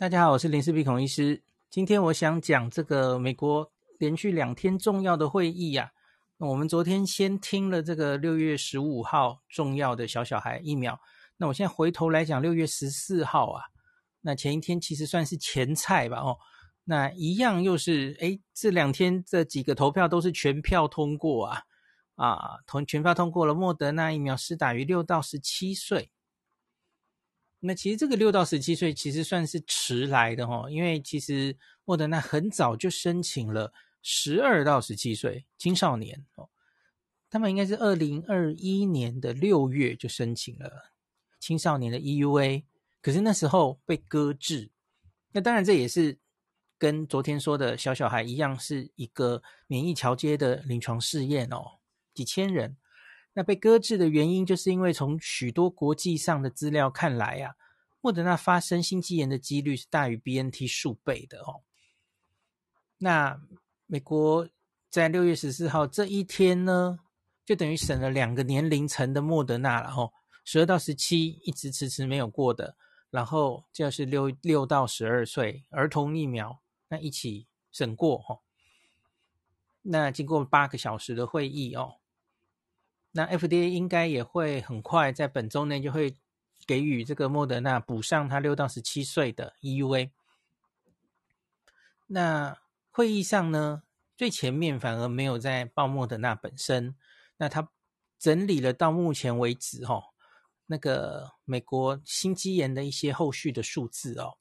大家好，我是林氏璧孔医师。今天我想讲这个美国连续两天重要的会议呀、啊。那我们昨天先听了这个六月十五号重要的小小孩疫苗。那我现在回头来讲六月十四号啊，那前一天其实算是前菜吧哦。那一样又是诶，这两天这几个投票都是全票通过啊啊，同全票通过了莫德纳疫苗施打于六到十七岁。那其实这个六到十七岁其实算是迟来的哈，因为其实莫德纳很早就申请了十二到十七岁青少年哦，他们应该是二零二一年的六月就申请了青少年的 EUA，可是那时候被搁置。那当然这也是跟昨天说的小小孩一样，是一个免疫桥接的临床试验哦，几千人。那被搁置的原因，就是因为从许多国际上的资料看来啊，莫德纳发生心肌炎的几率是大于 BNT 数倍的哦。那美国在六月十四号这一天呢，就等于省了两个年龄层的莫德纳了哦，十二到十七一直迟迟没有过的，然后就是六六到十二岁儿童疫苗，那一起审过哦。那经过八个小时的会议哦。那 FDA 应该也会很快在本周内就会给予这个莫德纳补上他六到十七岁的 EUA。那会议上呢，最前面反而没有在报莫德纳本身。那他整理了到目前为止哦，那个美国心肌炎的一些后续的数字哦。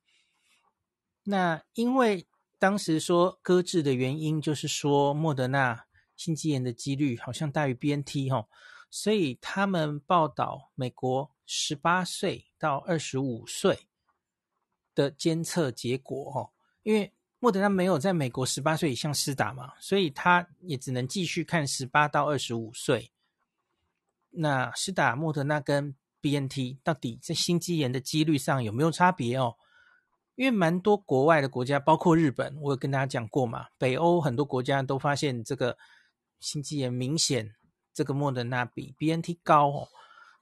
那因为当时说搁置的原因，就是说莫德纳。心肌炎的几率好像大于 BNT 哈，所以他们报道美国十八岁到二十五岁的监测结果哈，因为莫德纳没有在美国十八岁以上施打嘛，所以他也只能继续看十八到二十五岁。那施打莫德纳跟 BNT 到底在心肌炎的几率上有没有差别哦？因为蛮多国外的国家，包括日本，我有跟大家讲过嘛，北欧很多国家都发现这个。心肌炎明显，这个莫德纳比 BNT 高哦。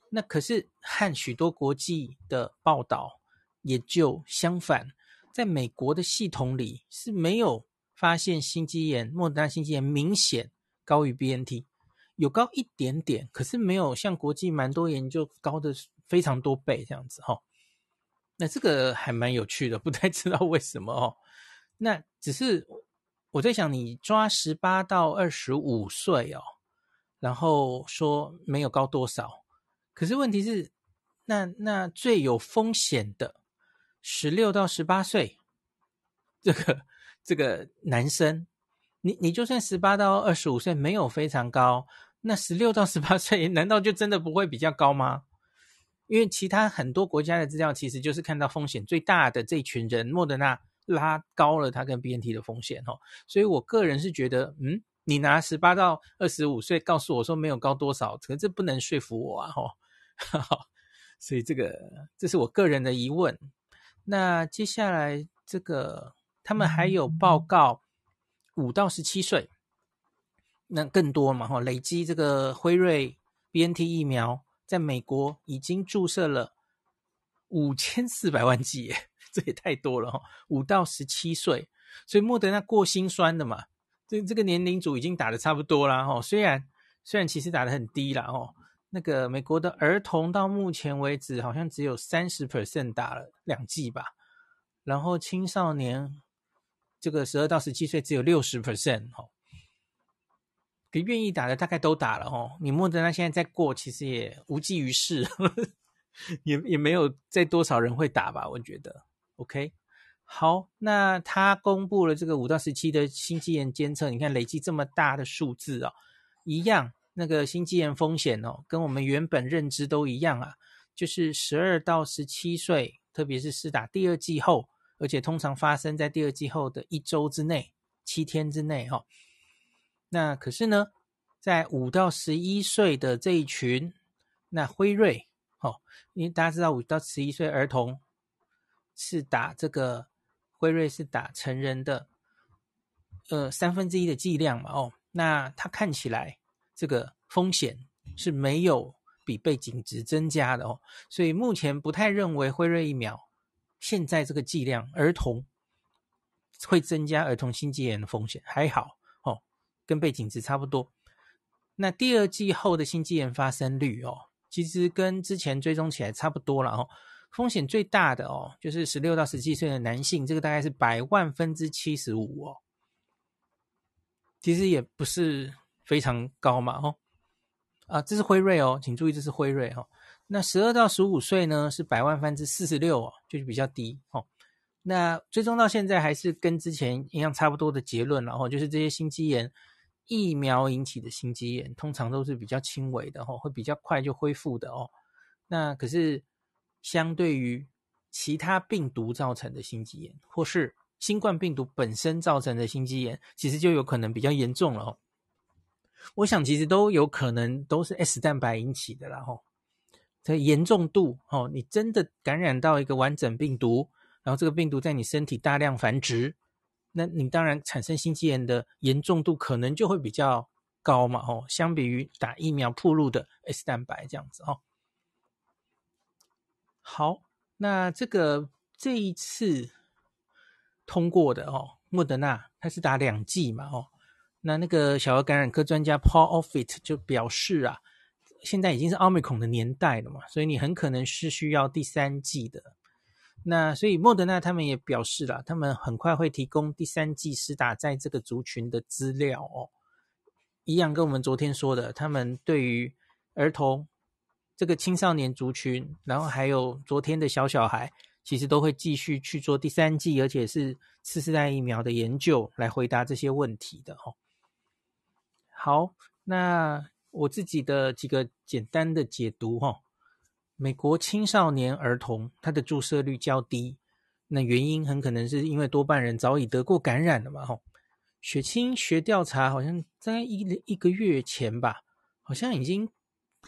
那可是和许多国际的报道也就相反，在美国的系统里是没有发现心肌炎，莫德纳心肌炎明显高于 BNT，有高一点点，可是没有像国际蛮多研究高的非常多倍这样子哈。那这个还蛮有趣的，不太知道为什么哦。那只是。我在想，你抓十八到二十五岁哦，然后说没有高多少，可是问题是，那那最有风险的十六到十八岁，这个这个男生，你你就算十八到二十五岁没有非常高，那十六到十八岁难道就真的不会比较高吗？因为其他很多国家的资料其实就是看到风险最大的这群人，莫德纳。拉高了它跟 BNT 的风险哦，所以我个人是觉得，嗯，你拿十八到二十五岁告诉我说没有高多少，可这不能说服我啊，哈，所以这个这是我个人的疑问。那接下来这个他们还有报告五到十七岁，那更多嘛，哈，累积这个辉瑞 BNT 疫苗在美国已经注射了五千四百万剂。这也太多了哈，五到十七岁，所以莫德纳过心酸的嘛，这这个年龄组已经打得差不多了哈，虽然虽然其实打得很低了哦，那个美国的儿童到目前为止好像只有三十 percent 打了两剂吧，然后青少年这个十二到十七岁只有六十 percent 哈，给愿意打的大概都打了哦，你莫德纳现在再过其实也无济于事，也也没有再多少人会打吧，我觉得。OK，好，那他公布了这个五到十七的心肌炎监测，你看累计这么大的数字哦，一样，那个心肌炎风险哦，跟我们原本认知都一样啊，就是十二到十七岁，特别是施打第二剂后，而且通常发生在第二剂后的一周之内、七天之内哈、哦。那可是呢，在五到十一岁的这一群，那辉瑞，哦，因为大家知道五到十一岁儿童。是打这个辉瑞是打成人的，呃三分之一的剂量嘛，哦，那它看起来这个风险是没有比背景值增加的哦，所以目前不太认为辉瑞疫苗现在这个剂量，儿童会增加儿童心肌炎的风险，还好哦，跟背景值差不多。那第二季后的心肌炎发生率哦，其实跟之前追踪起来差不多了哦。风险最大的哦，就是十六到十七岁的男性，这个大概是百万分之七十五哦。其实也不是非常高嘛哦。啊，这是辉瑞哦，请注意这是辉瑞哦。那十二到十五岁呢，是百万分之四十六哦，就是比较低哦。那追踪到现在还是跟之前一样差不多的结论，然后就是这些心肌炎疫苗引起的心肌炎，通常都是比较轻微的哦，会比较快就恢复的哦。那可是相对于其他病毒造成的心肌炎，或是新冠病毒本身造成的心肌炎，其实就有可能比较严重了哦。我想其实都有可能都是 S 蛋白引起的啦吼。这严重度哦，你真的感染到一个完整病毒，然后这个病毒在你身体大量繁殖，那你当然产生心肌炎的严重度可能就会比较高嘛，哦，相比于打疫苗铺路的 S 蛋白这样子哦。好，那这个这一次通过的哦，莫德纳它是打两剂嘛，哦，那那个小儿感染科专家 Paul Offit 就表示啊。现在已经是奥密克戎的年代了嘛，所以你很可能是需要第三剂的。那所以莫德纳他们也表示了，他们很快会提供第三剂施打在这个族群的资料哦。一样跟我们昨天说的，他们对于儿童这个青少年族群，然后还有昨天的小小孩，其实都会继续去做第三季，而且是次世代疫苗的研究来回答这些问题的哦。好，那。我自己的几个简单的解读哈，美国青少年儿童他的注射率较低，那原因很可能是因为多半人早已得过感染了嘛哈。血清学调查好像在一一个月前吧，好像已经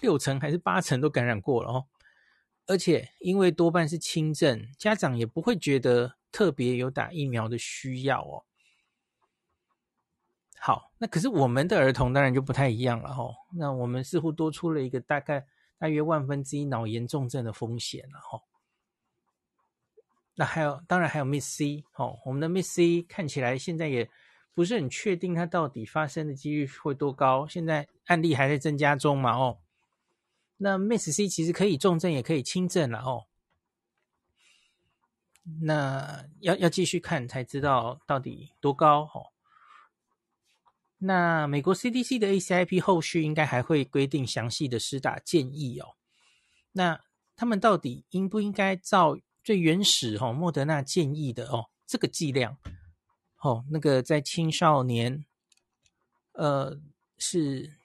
六成还是八成都感染过了哦，而且因为多半是轻症，家长也不会觉得特别有打疫苗的需要哦。好，那可是我们的儿童当然就不太一样了哈。那我们似乎多出了一个大概大约万分之一脑炎重症的风险了哈。那还有，当然还有 Miss C 哦，我们的 Miss C 看起来现在也不是很确定它到底发生的几率会多高，现在案例还在增加中嘛哦。那 Miss C 其实可以重症也可以轻症了哦。那要要继续看才知道到底多高哦。那美国 CDC 的 ACIP 后续应该还会规定详细的施打建议哦。那他们到底应不应该照最原始哦莫德纳建议的哦这个剂量哦那个在青少年呃是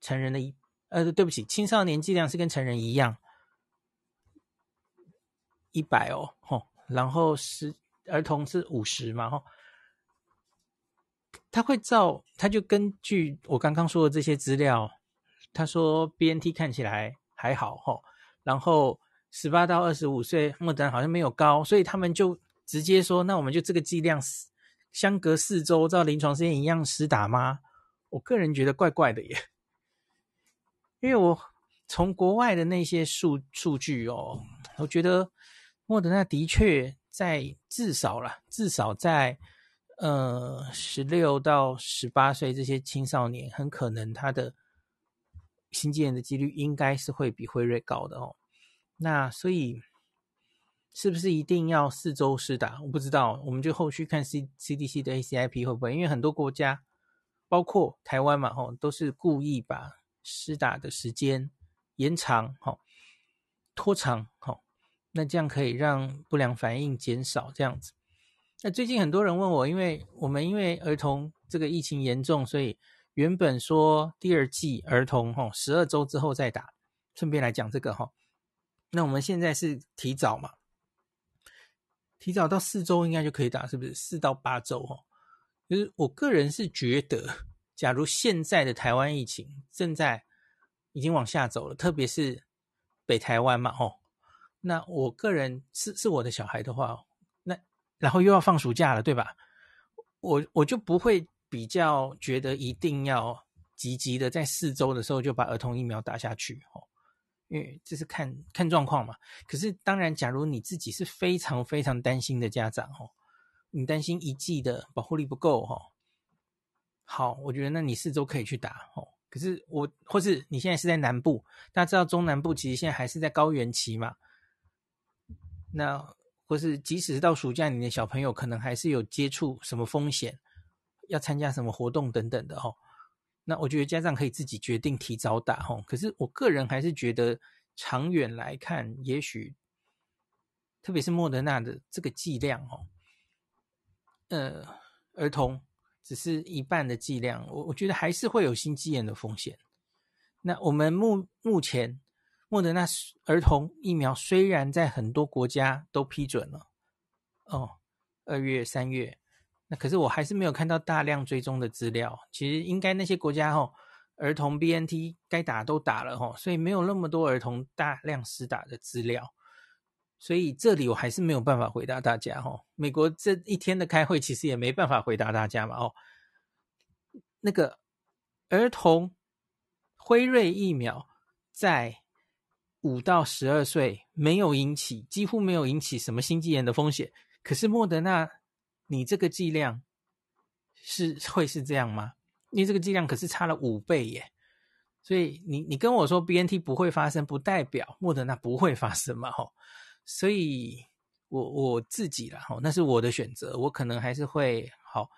成人的一呃对不起青少年剂量是跟成人一样一百哦哦然后是儿童是五十嘛哦。他会照，他就根据我刚刚说的这些资料，他说 BNT 看起来还好齁，然后十八到二十五岁莫德好像没有高，所以他们就直接说，那我们就这个剂量相隔四周照临床试验一样施打吗？我个人觉得怪怪的耶，因为我从国外的那些数数据哦，我觉得莫德纳的确在至少啦，至少在。呃，十六到十八岁这些青少年，很可能他的心肌炎的几率应该是会比辉瑞高的哦。那所以是不是一定要四周施打？我不知道，我们就后续看 C CDC 的 ACIP 会不会，因为很多国家，包括台湾嘛，吼，都是故意把施打的时间延长，吼，拖长，吼，那这样可以让不良反应减少，这样子。那最近很多人问我，因为我们因为儿童这个疫情严重，所以原本说第二剂儿童哈十二周之后再打，顺便来讲这个哈。那我们现在是提早嘛？提早到四周应该就可以打，是不是？四到八周哈。就是我个人是觉得，假如现在的台湾疫情正在已经往下走了，特别是北台湾嘛，吼，那我个人是是我的小孩的话。那然后又要放暑假了，对吧？我我就不会比较觉得一定要积极的在四周的时候就把儿童疫苗打下去哦，因为这是看看状况嘛。可是当然，假如你自己是非常非常担心的家长哦，你担心一剂的保护力不够哈，好，我觉得那你四周可以去打哦。可是我或是你现在是在南部，大家知道中南部其实现在还是在高原期嘛，那或是即使到暑假，你的小朋友可能还是有接触什么风险，要参加什么活动等等的哦。那我觉得家长可以自己决定提早打吼，可是我个人还是觉得长远来看，也许特别是莫德纳的这个剂量哦，呃，儿童只是一半的剂量，我我觉得还是会有心肌炎的风险。那我们目目前莫德纳儿童疫苗虽然在很多国家都批准了，哦，二月三月。那可是我还是没有看到大量追踪的资料。其实应该那些国家吼，儿童 BNT 该打都打了吼，所以没有那么多儿童大量施打的资料。所以这里我还是没有办法回答大家吼。美国这一天的开会其实也没办法回答大家嘛哦。那个儿童辉瑞疫苗在五到十二岁没有引起，几乎没有引起什么心肌炎的风险。可是莫德纳。你这个剂量是会是这样吗？因为这个剂量可是差了五倍耶，所以你你跟我说 BNT 不会发生，不代表莫德纳不会发生嘛？吼，所以我我自己啦，吼，那是我的选择，我可能还是会好，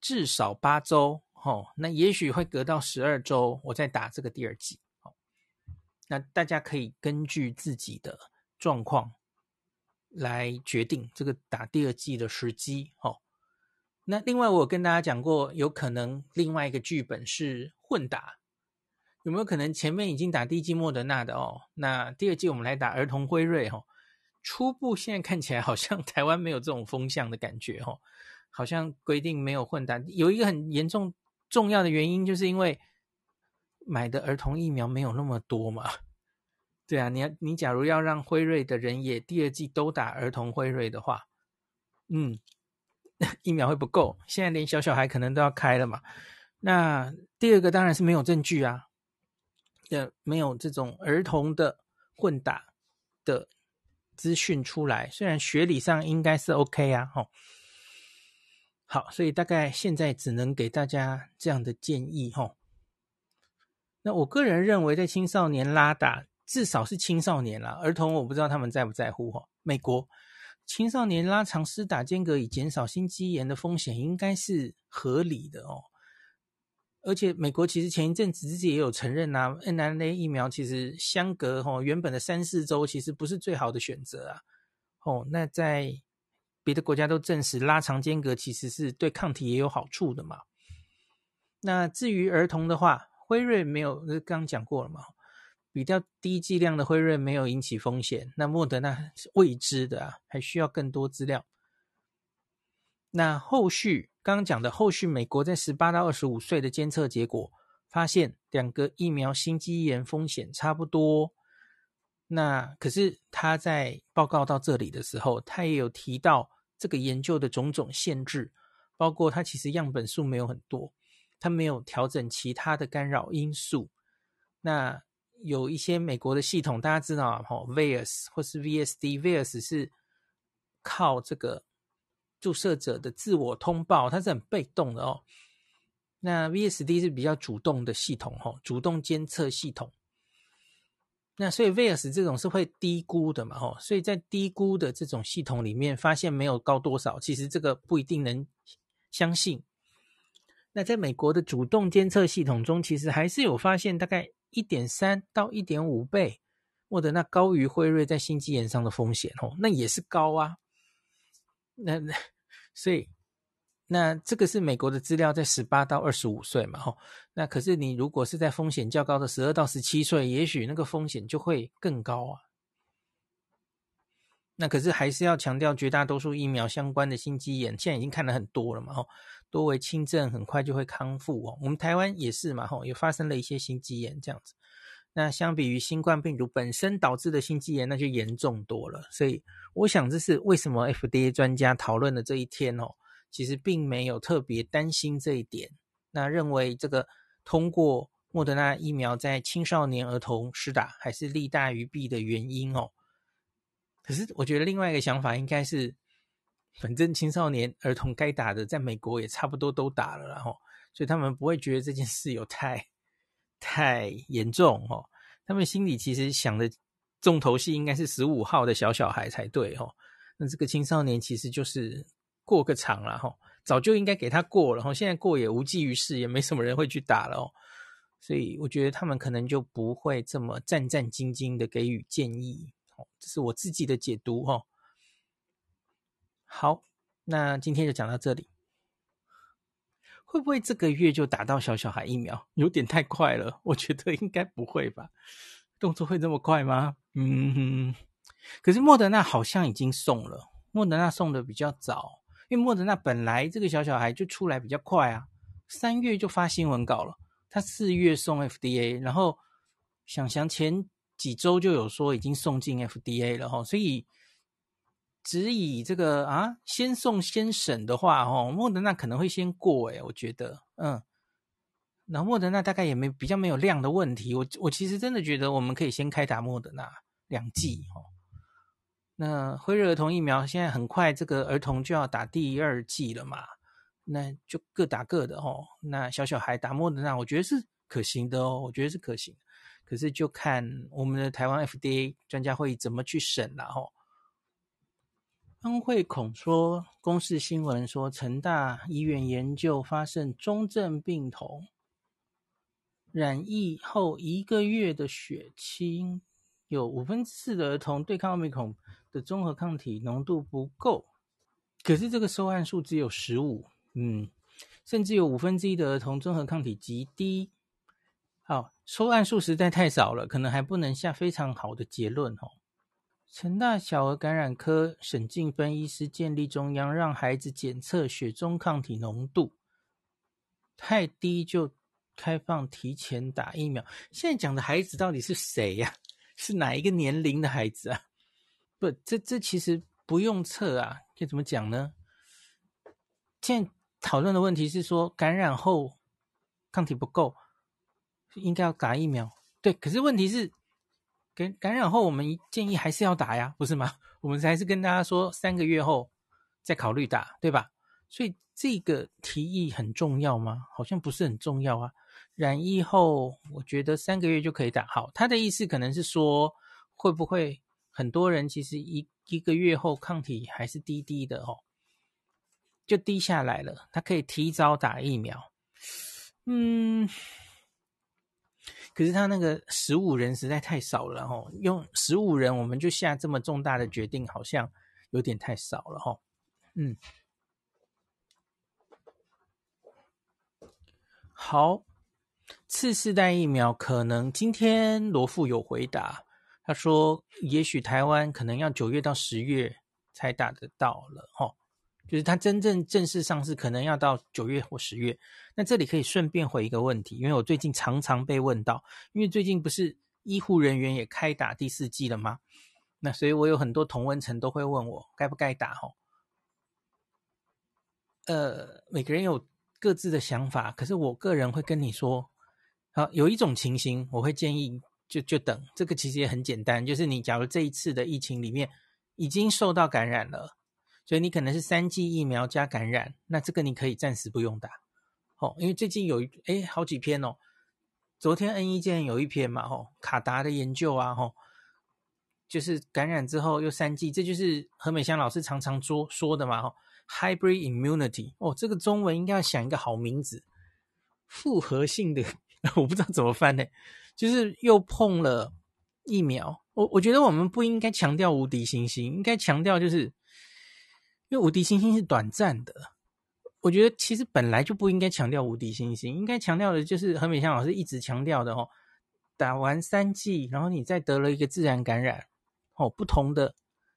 至少八周，吼，那也许会隔到十二周，我再打这个第二剂，好，那大家可以根据自己的状况。来决定这个打第二剂的时机，哦。那另外，我跟大家讲过，有可能另外一个剧本是混打，有没有可能前面已经打第一剂莫德纳的哦？那第二剂我们来打儿童辉瑞，哦。初步现在看起来好像 台湾没有这种风向的感觉，哦。好像规定没有混打，有一个很严重重要的原因，就是因为买的儿童疫苗没有那么多嘛。对啊，你你假如要让辉瑞的人也第二季都打儿童辉瑞的话，嗯，疫苗会不够。现在连小小孩可能都要开了嘛。那第二个当然是没有证据啊，呃，没有这种儿童的混打的资讯出来。虽然学理上应该是 OK 啊，吼。好，所以大概现在只能给大家这样的建议，吼。那我个人认为，在青少年拉打。至少是青少年啦，儿童我不知道他们在不在乎哈。美国青少年拉长施打间隔以减少心肌炎的风险，应该是合理的哦。而且美国其实前一阵子自己也有承认呐，mRNA 疫苗其实相隔哈原本的三四周其实不是最好的选择啊。哦，那在别的国家都证实拉长间隔其实是对抗体也有好处的嘛。那至于儿童的话，辉瑞没有，刚刚讲过了嘛。比较低剂量的辉瑞没有引起风险，那莫德纳是未知的啊，还需要更多资料。那后续刚刚讲的后续，美国在十八到二十五岁的监测结果发现，两个疫苗心肌炎风险差不多。那可是他在报告到这里的时候，他也有提到这个研究的种种限制，包括他其实样本数没有很多，他没有调整其他的干扰因素。那有一些美国的系统，大家知道啊，吼，VAERS 或是 VSD，VAERS 是靠这个注射者的自我通报，它是很被动的哦。那 VSD 是比较主动的系统，哦，主动监测系统。那所以 VS 这种是会低估的嘛，哦，所以在低估的这种系统里面，发现没有高多少，其实这个不一定能相信。那在美国的主动监测系统中，其实还是有发现大概。一点三到一点五倍，或者那高于辉瑞在心肌炎上的风险哦，那也是高啊。那那所以那这个是美国的资料，在十八到二十五岁嘛吼。那可是你如果是在风险较高的十二到十七岁，也许那个风险就会更高啊。那可是还是要强调，绝大多数疫苗相关的心肌炎，现在已经看了很多了嘛吼。多为轻症，很快就会康复哦。我们台湾也是嘛，吼，也发生了一些心肌炎这样子。那相比于新冠病毒本身导致的心肌炎，那就严重多了。所以，我想这是为什么 FDA 专家讨论的这一天哦，其实并没有特别担心这一点。那认为这个通过莫德纳疫苗在青少年儿童施打还是利大于弊的原因哦。可是我觉得另外一个想法应该是，反正青少年儿童该打的，在美国也差不多都打了，然后所以他们不会觉得这件事有太太严重哦。他们心里其实想的重头戏应该是十五号的小小孩才对哦。那这个青少年其实就是过个场了哈，早就应该给他过了哈，现在过也无济于事，也没什么人会去打了哦。所以我觉得他们可能就不会这么战战兢兢的给予建议，哦，这是我自己的解读哦。好，那今天就讲到这里。会不会这个月就打到小小孩疫苗？有点太快了，我觉得应该不会吧？动作会这么快吗？嗯，可是莫德纳好像已经送了，莫德纳送的比较早，因为莫德纳本来这个小小孩就出来比较快啊，三月就发新闻稿了。他四月送 FDA，然后想想前几周就有说已经送进 FDA 了哈，所以只以这个啊先送先审的话哦，莫德纳可能会先过诶，我觉得嗯，然后莫德纳大概也没比较没有量的问题，我我其实真的觉得我们可以先开打莫德纳两剂哦。那辉瑞儿童疫苗现在很快这个儿童就要打第二剂了嘛。那就各打各的哦。那小小孩打莫德纳，我觉得是可行的哦。我觉得是可行，可是就看我们的台湾 FDA 专家会怎么去审了哦。安慧孔说，公视新闻说，成大医院研究发现中症病童染疫后一个月的血清有五分之四的儿童对抗奥密克戎的综合抗体浓度不够，可是这个收案数只有十五。嗯，甚至有五分之一的儿童综合抗体极低。好，收案数实在太少了，可能还不能下非常好的结论哦。成大小儿感染科沈静芬医师建立中央，让孩子检测血中抗体浓度太低就开放提前打疫苗。现在讲的孩子到底是谁呀？是哪一个年龄的孩子啊？不，这这其实不用测啊，这怎么讲呢？现在。讨论的问题是说，感染后抗体不够，应该要打疫苗。对，可是问题是，感感染后我们建议还是要打呀，不是吗？我们还是跟大家说，三个月后再考虑打，对吧？所以这个提议很重要吗？好像不是很重要啊。染疫后，我觉得三个月就可以打。好，他的意思可能是说，会不会很多人其实一一个月后抗体还是低低的哦？就低下来了，他可以提早打疫苗。嗯，可是他那个十五人实在太少了吼，用十五人我们就下这么重大的决定，好像有点太少了吼。嗯，好，次世代疫苗可能今天罗富有回答，他说也许台湾可能要九月到十月才打得到了吼。就是它真正正式上市可能要到九月或十月。那这里可以顺便回一个问题，因为我最近常常被问到，因为最近不是医护人员也开打第四季了吗？那所以我有很多同温层都会问我该不该打吼。呃，每个人有各自的想法，可是我个人会跟你说，好，有一种情形我会建议就就等，这个其实也很简单，就是你假如这一次的疫情里面已经受到感染了。所以你可能是三剂疫苗加感染，那这个你可以暂时不用打，哦，因为最近有哎好几篇哦，昨天 N 一健有一篇嘛，哦，卡达的研究啊，哦，就是感染之后又三剂，这就是何美香老师常常说说的嘛，哦，hybrid immunity，哦，这个中文应该要想一个好名字，复合性的，我不知道怎么翻呢，就是又碰了疫苗，我我觉得我们不应该强调无敌星星，应该强调就是。因为无敌星星是短暂的，我觉得其实本来就不应该强调无敌星星，应该强调的就是何美香老师一直强调的哦，打完三剂，然后你再得了一个自然感染，哦，不同的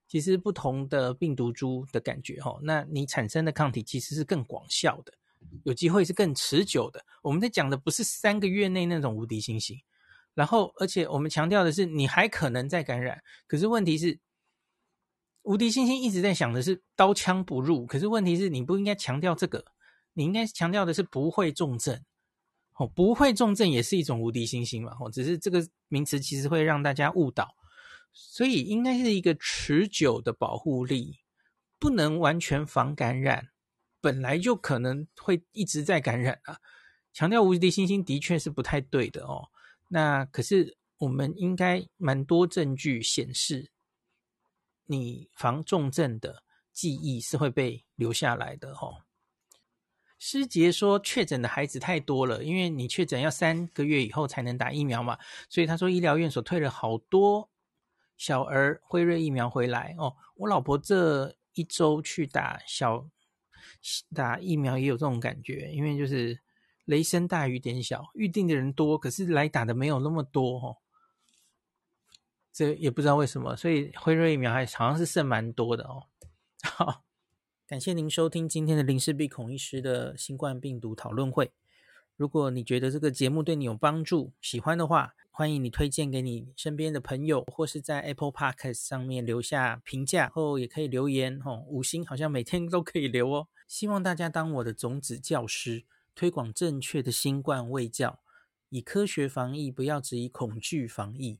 其实不同的病毒株的感觉哦，那你产生的抗体其实是更广效的，有机会是更持久的。我们在讲的不是三个月内那种无敌星星，然后而且我们强调的是你还可能再感染，可是问题是。无敌星星一直在想的是刀枪不入，可是问题是你不应该强调这个，你应该强调的是不会重症。哦，不会重症也是一种无敌星星嘛，哦，只是这个名词其实会让大家误导，所以应该是一个持久的保护力，不能完全防感染，本来就可能会一直在感染啊。强调无敌星星的确是不太对的哦。那可是我们应该蛮多证据显示，你防重症的记忆是会被留下来的哦。师杰说，确诊的孩子太多了，因为你确诊要三个月以后才能打疫苗嘛，所以他说医疗院所退了好多小儿辉瑞疫苗回来哦。我老婆这一周去打小打疫苗也有这种感觉，因为就是雷声大雨点小，预定的人多，可是来打的没有那么多哦。这也不知道为什么，所以辉瑞疫苗还好像是剩蛮多的哦。好。感谢您收听今天的林氏璧孔医师的新冠病毒讨论会。如果你觉得这个节目对你有帮助，喜欢的话，欢迎你推荐给你身边的朋友，或是在 Apple Podcast 上面留下评价，后也可以留言哦，五星好像每天 都可以留哦。希望大家当我的种子教师，推广正确的新冠卫教，以科学防疫，不要只以恐惧防疫。